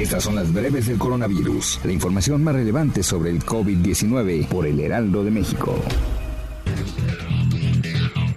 Estas son las breves del coronavirus, la información más relevante sobre el COVID-19 por el Heraldo de México.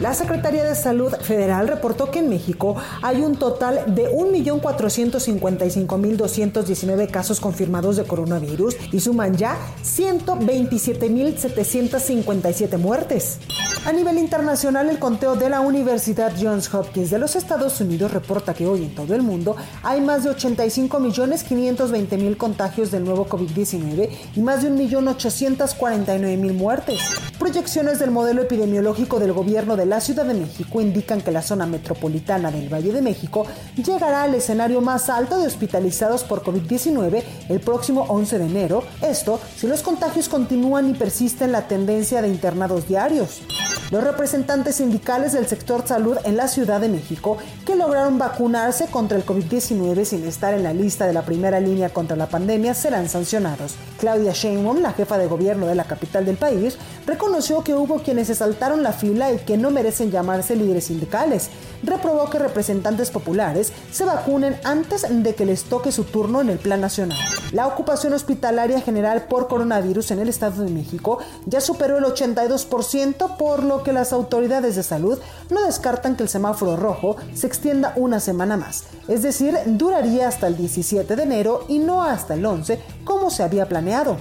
La Secretaría de Salud Federal reportó que en México hay un total de 1.455.219 casos confirmados de coronavirus y suman ya 127.757 muertes. A nivel internacional, el conteo de la Universidad Johns Hopkins de los Estados Unidos reporta que hoy en todo el mundo hay más de 85.520.000 contagios del nuevo COVID-19 y más de 1.849.000 muertes. Proyecciones del modelo epidemiológico del gobierno de la Ciudad de México indican que la zona metropolitana del Valle de México llegará al escenario más alto de hospitalizados por COVID-19 el próximo 11 de enero, esto si los contagios continúan y persisten la tendencia de internados diarios. Los representantes sindicales del sector salud en la Ciudad de México que lograron vacunarse contra el COVID-19 sin estar en la lista de la primera línea contra la pandemia serán sancionados. Claudia Sheinbaum, la jefa de gobierno de la capital del país, reconoció que hubo quienes se saltaron la fila y que no merecen llamarse líderes sindicales. Reprobó que representantes populares se vacunen antes de que les toque su turno en el plan nacional. La ocupación hospitalaria general por coronavirus en el Estado de México ya superó el 82%, por lo que las autoridades de salud no descartan que el semáforo rojo se extienda una semana más, es decir, duraría hasta el 17 de enero y no hasta el 11 como se había planeado.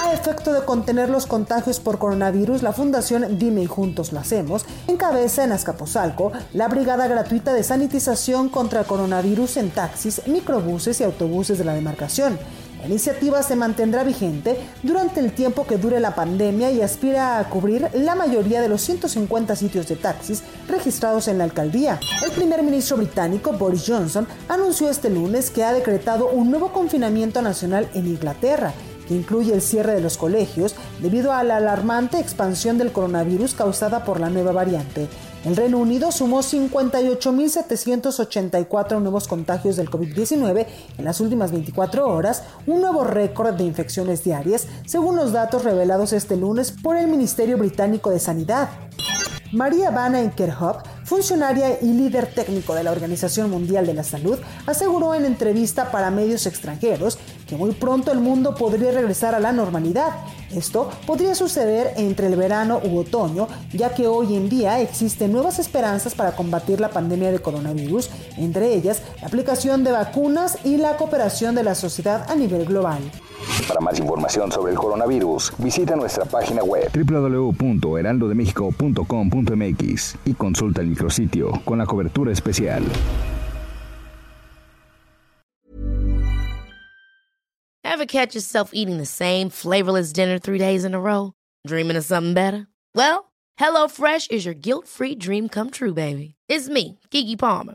A efecto de contener los contagios por coronavirus, la Fundación Dime y Juntos lo hacemos encabeza en Azcapotzalco la brigada gratuita de sanitización contra coronavirus en taxis, microbuses y autobuses de la demarcación. La iniciativa se mantendrá vigente durante el tiempo que dure la pandemia y aspira a cubrir la mayoría de los 150 sitios de taxis registrados en la alcaldía. El primer ministro británico Boris Johnson anunció este lunes que ha decretado un nuevo confinamiento nacional en Inglaterra que incluye el cierre de los colegios debido a la alarmante expansión del coronavirus causada por la nueva variante. El Reino Unido sumó 58.784 nuevos contagios del COVID-19 en las últimas 24 horas, un nuevo récord de infecciones diarias, según los datos revelados este lunes por el Ministerio Británico de Sanidad. María Van Enkerhop, funcionaria y líder técnico de la Organización Mundial de la Salud, aseguró en entrevista para medios extranjeros que muy pronto el mundo podría regresar a la normalidad. Esto podría suceder entre el verano u otoño, ya que hoy en día existen nuevas esperanzas para combatir la pandemia de coronavirus, entre ellas la aplicación de vacunas y la cooperación de la sociedad a nivel global. Para más información sobre el coronavirus, visita nuestra página web www.heraldodemexico.com.mx y consulta el micrositio con la cobertura especial. Ever catch yourself eating the same flavorless dinner three days in a row? Dreaming of something better? Well, HelloFresh is your guilt-free dream come true, baby. It's me, Kiki Palmer.